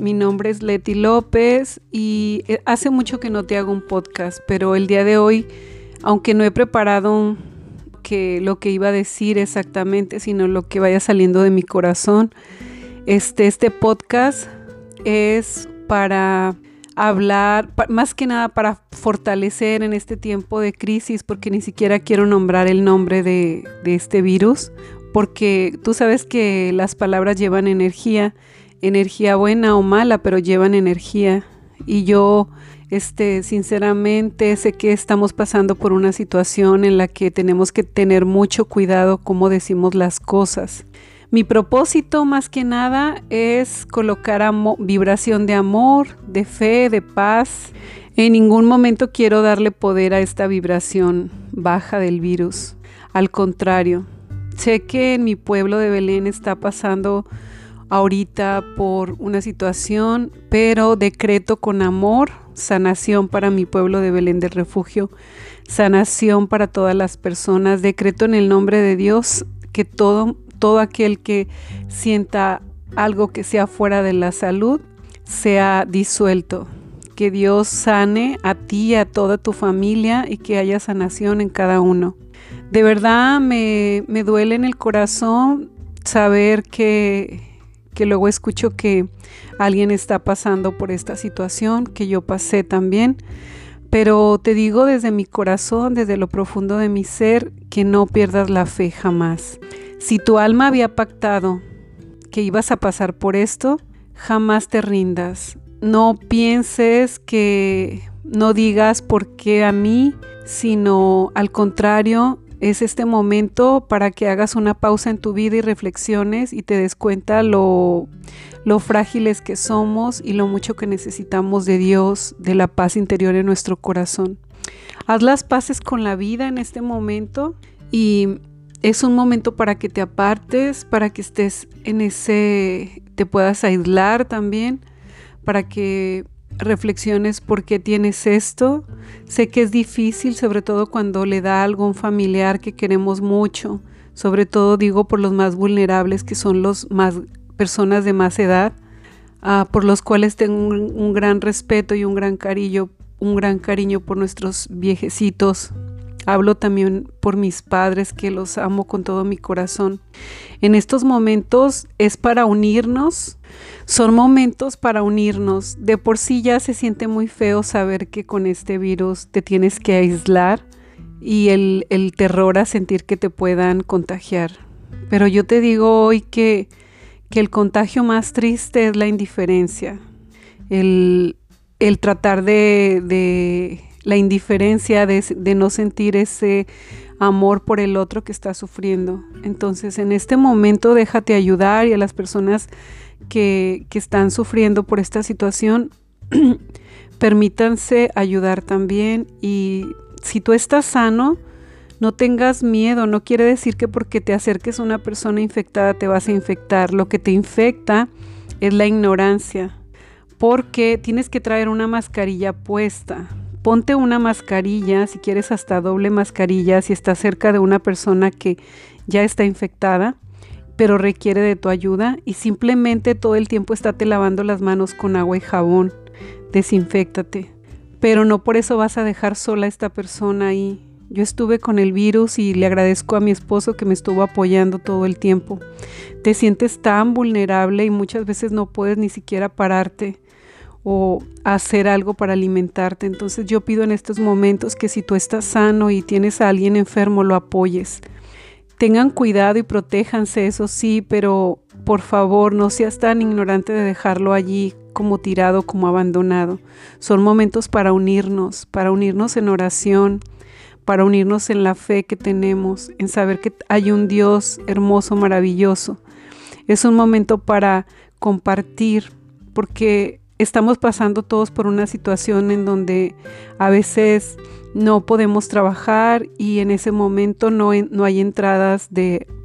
mi nombre es Leti López y eh, hace mucho que no te hago un podcast, pero el día de hoy, aunque no he preparado que lo que iba a decir exactamente, sino lo que vaya saliendo de mi corazón, este, este podcast es para hablar, más que nada para fortalecer en este tiempo de crisis, porque ni siquiera quiero nombrar el nombre de, de este virus, porque tú sabes que las palabras llevan energía energía buena o mala, pero llevan energía. Y yo, este, sinceramente, sé que estamos pasando por una situación en la que tenemos que tener mucho cuidado cómo decimos las cosas. Mi propósito más que nada es colocar vibración de amor, de fe, de paz. En ningún momento quiero darle poder a esta vibración baja del virus. Al contrario, sé que en mi pueblo de Belén está pasando ahorita por una situación, pero decreto con amor sanación para mi pueblo de Belén del Refugio, sanación para todas las personas. Decreto en el nombre de Dios que todo, todo aquel que sienta algo que sea fuera de la salud sea disuelto. Que Dios sane a ti y a toda tu familia y que haya sanación en cada uno. De verdad me, me duele en el corazón saber que que luego escucho que alguien está pasando por esta situación, que yo pasé también. Pero te digo desde mi corazón, desde lo profundo de mi ser, que no pierdas la fe jamás. Si tu alma había pactado que ibas a pasar por esto, jamás te rindas. No pienses que no digas por qué a mí, sino al contrario, es este momento para que hagas una pausa en tu vida y reflexiones y te des cuenta lo, lo frágiles que somos y lo mucho que necesitamos de Dios, de la paz interior en nuestro corazón. Haz las paces con la vida en este momento y es un momento para que te apartes, para que estés en ese, te puedas aislar también, para que reflexiones por qué tienes esto. Sé que es difícil, sobre todo cuando le da algo a un familiar que queremos mucho. Sobre todo digo por los más vulnerables, que son los más personas de más edad, ah, por los cuales tengo un, un gran respeto y un gran cariño, un gran cariño por nuestros viejecitos Hablo también por mis padres que los amo con todo mi corazón. En estos momentos es para unirnos, son momentos para unirnos. De por sí ya se siente muy feo saber que con este virus te tienes que aislar y el, terror a sentir que te puedan contagiar. Pero yo te digo hoy que, que el contagio más triste es la indiferencia, el, el tratar de, de la indiferencia de, no sentir ese amor por el otro que está sufriendo. Entonces en este momento déjate ayudar y a las personas que, que están sufriendo por esta situación, permítanse ayudar también y si tú estás sano, no tengas miedo, no quiere decir que porque te acerques a una persona infectada te vas a infectar. Lo que te infecta es la ignorancia, porque tienes que traer una mascarilla puesta. Ponte una mascarilla, si quieres hasta doble mascarilla, si estás cerca de una persona que ya está infectada, pero requiere de tu ayuda y simplemente todo el tiempo estate lavando las manos con agua y jabón. Desinfectate. Pero no por eso vas a dejar sola a esta persona ahí. Yo estuve con el virus y le agradezco a mi esposo que me estuvo apoyando todo el tiempo. Te sientes tan vulnerable y muchas veces no puedes ni siquiera pararte o hacer algo para alimentarte. Entonces yo pido en estos momentos que si tú estás sano y tienes a alguien enfermo, lo apoyes. Tengan cuidado y protéjanse, eso sí, pero por favor no seas tan ignorante de dejarlo allí como tirado, como abandonado. Son momentos para unirnos, para unirnos en oración, para unirnos en la fe que tenemos, en saber que hay un Dios hermoso, maravilloso. Es un momento para compartir, porque estamos pasando todos por una situación en donde a veces no podemos trabajar y en ese momento no, hay entradas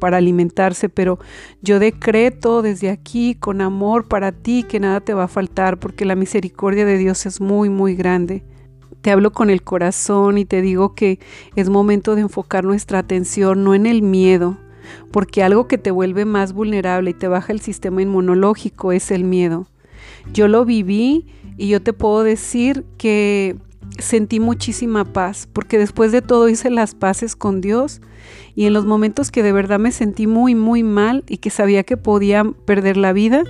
para alimentarse, pero yo decreto desde aquí con amor para ti que nada te va a faltar porque la misericordia de Dios es muy, muy grande. Te hablo con el corazón y te digo que es momento de enfocar nuestra atención no en el miedo, porque algo que te vuelve más vulnerable y te baja el sistema inmunológico es el miedo Yo lo viví y yo te puedo decir que sentí muchísima paz, porque después de todo hice las paces con Dios y en los momentos que de verdad me sentí muy, muy mal y que sabía que podía perder la vida,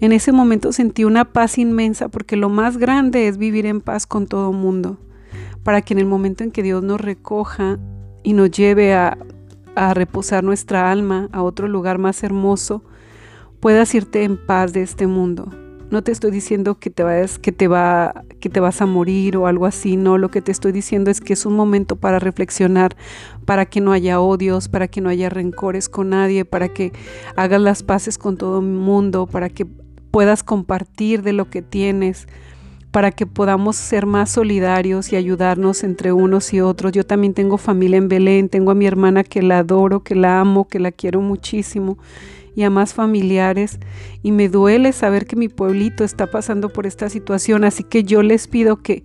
en ese momento sentí una paz inmensa, porque lo más grande es vivir en paz con todo mundo, para que en el momento en que Dios nos recoja y nos lleve a, a reposar nuestra alma a otro lugar más hermoso, puedas irte en paz de este mundo. No te estoy diciendo que te vayas, que te va, que te vas a morir o algo así. No, lo que te estoy diciendo es que es un momento para reflexionar, para que no haya odios, para que no haya rencores con nadie, para que hagas las paces con todo el mundo, para que puedas compartir de lo que tienes, para que podamos ser más solidarios y ayudarnos entre unos y otros. Yo también tengo familia en Belén, tengo a mi hermana que la adoro, que la amo, que la quiero muchísimo y a más familiares y me duele saber que mi pueblito está pasando por esta situación, así que yo les pido que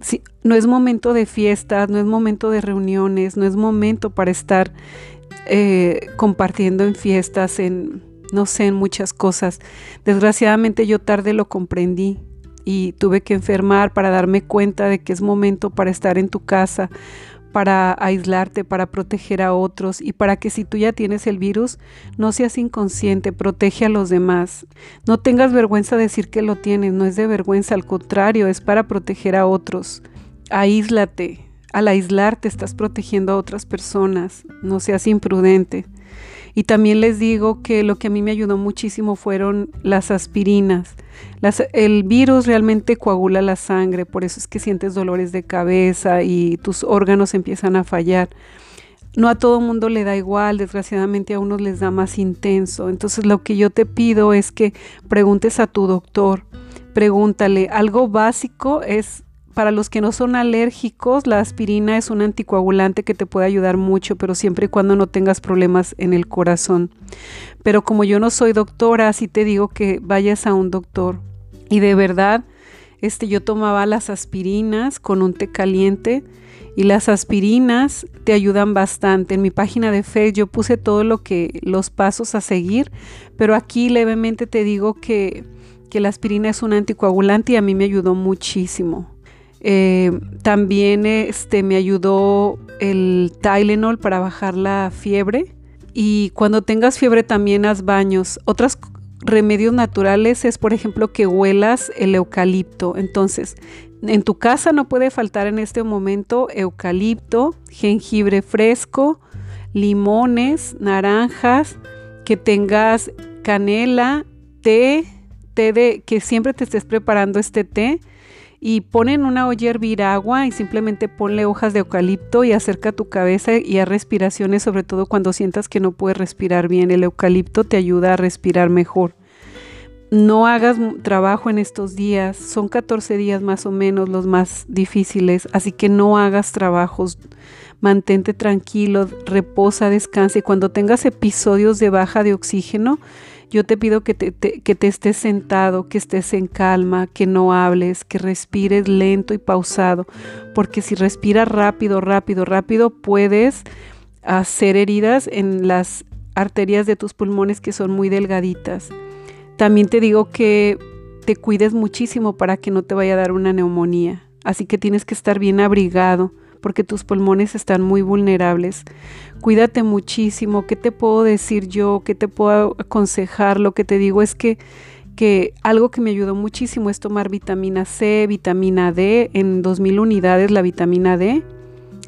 si, no es momento de fiestas, no es momento de reuniones, no es momento para estar eh, compartiendo en fiestas, en no sé, en muchas cosas. Desgraciadamente yo tarde lo comprendí y tuve que enfermar para darme cuenta de que es momento para estar en tu casa, para aislarte, para proteger a otros y para que si tú ya tienes el virus, no seas inconsciente, protege a los demás. No tengas vergüenza de decir que lo tienes, no es de vergüenza, al contrario, es para proteger a otros. Aíslate. Al aislarte estás protegiendo a otras personas, no seas imprudente. Y también les digo que lo que a mí me ayudó muchísimo fueron las aspirinas. el virus realmente coagula la sangre, por eso es que sientes dolores de cabeza y tus órganos empiezan a fallar. No a todo mundo le da igual, desgraciadamente a unos les da más intenso. Entonces lo que yo te pido es que preguntes a tu doctor, pregúntale, algo básico es para los que no son alérgicos, la aspirina es un anticoagulante que te puede ayudar mucho, pero siempre y cuando no tengas problemas en el corazón. Pero como yo no soy doctora, sí te digo que vayas a un doctor. Y de verdad, este, yo tomaba las aspirinas con un té caliente y las aspirinas te ayudan bastante. En mi página de Facebook yo puse todo lo que los pasos a seguir, pero aquí levemente te digo que, que la aspirina es un anticoagulante y a mí me ayudó muchísimo. Eh, también este, me ayudó el Tylenol para bajar la fiebre. Y cuando tengas fiebre también haz baños. Otros remedios naturales es, por ejemplo, que huelas el eucalipto. Entonces, en tu casa no puede faltar en este momento eucalipto, jengibre fresco, limones, naranjas, que tengas canela, té, té de que siempre te estés preparando este té y pon en una olla a hervir agua y simplemente ponle hojas de eucalipto y acerca tu cabeza y a respiraciones, sobre todo cuando sientas que no puedes respirar bien. El eucalipto te ayuda a respirar mejor. No hagas trabajo en estos días, son 14 días más o menos los más difíciles, así que no hagas trabajos, mantente tranquilo, reposa, descansa y cuando tengas episodios de baja de oxígeno, yo te pido que te, que te estés sentado, que estés en calma, que no hables, que respires lento y pausado, porque si respiras rápido, rápido, rápido, puedes hacer heridas en las arterias de tus pulmones que son muy delgaditas. También te digo que te cuides muchísimo para que no te vaya a dar una neumonía. Así que tienes que estar bien abrigado porque tus pulmones están muy vulnerables. Cuídate muchísimo. ¿Qué te puedo decir yo? ¿Qué te puedo aconsejar? Lo que te digo es que que algo que me ayudó muchísimo es tomar vitamina C, vitamina D en 2000 unidades la vitamina D.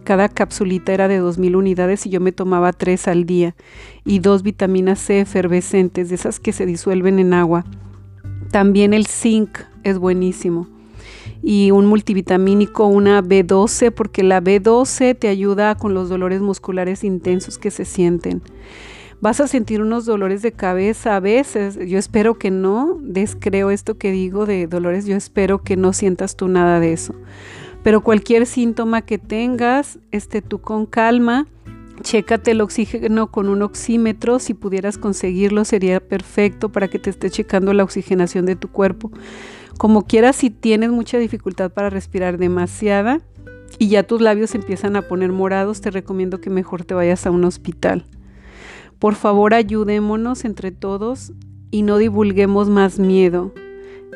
Cada capsulita era de 2000 unidades y yo me tomaba tres al día y dos vitaminas C efervescentes, de esas que se disuelven en agua. También el zinc es buenísimo y un multivitamínico, una B12, porque la B12 te ayuda con los dolores musculares intensos que se sienten. Vas a sentir unos dolores de cabeza a veces, yo espero que no, descreo esto que digo de dolores, yo espero que no sientas tú nada de eso. Pero cualquier síntoma que tengas, esté tú con calma, Chécate el oxígeno con un oxímetro, si pudieras conseguirlo sería perfecto para que te esté checando la oxigenación de tu cuerpo. Como quieras, si tienes mucha dificultad para respirar demasiada y ya tus labios empiezan a poner morados, te recomiendo que mejor te vayas a un hospital. Por favor, ayudémonos entre todos y no divulguemos más miedo.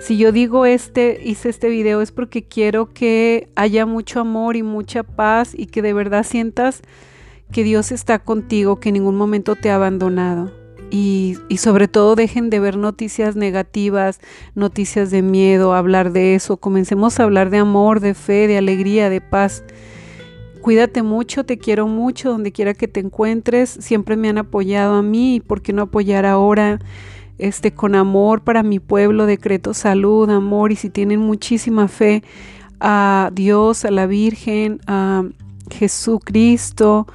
Si yo digo este, hice este video es porque quiero que haya mucho amor y mucha paz y que de verdad sientas que Dios está contigo, que en ningún momento te ha abandonado. Y, y, sobre todo dejen de ver noticias negativas, noticias de miedo, hablar de eso. Comencemos a hablar de amor, de fe, de alegría, de paz. Cuídate mucho, te quiero mucho, donde quiera que te encuentres. Siempre me han apoyado a mí por qué no apoyar ahora este con amor para mi pueblo, decreto salud, amor y si tienen muchísima fe a Dios, a la Virgen, a Jesucristo,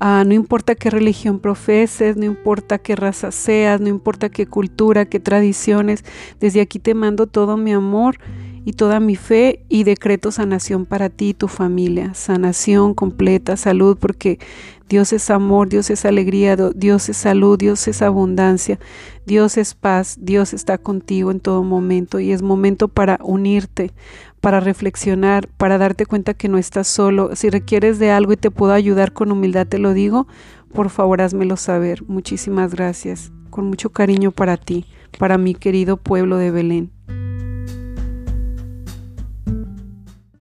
no importa qué religión profeses, no importa qué raza seas, no importa qué cultura, qué tradiciones, desde aquí te mando todo mi amor y toda mi fe y decreto sanación para ti y tu familia, sanación completa, salud, porque Dios es amor, Dios es alegría, Dios es salud, Dios es abundancia, Dios es paz, Dios está contigo en todo momento y es momento para unirte, para reflexionar, para darte cuenta que no estás solo. Si requieres de algo y te puedo ayudar con humildad, te lo digo, por favor házmelo saber. Muchísimas gracias. Con mucho cariño para ti, para mi querido pueblo de Belén.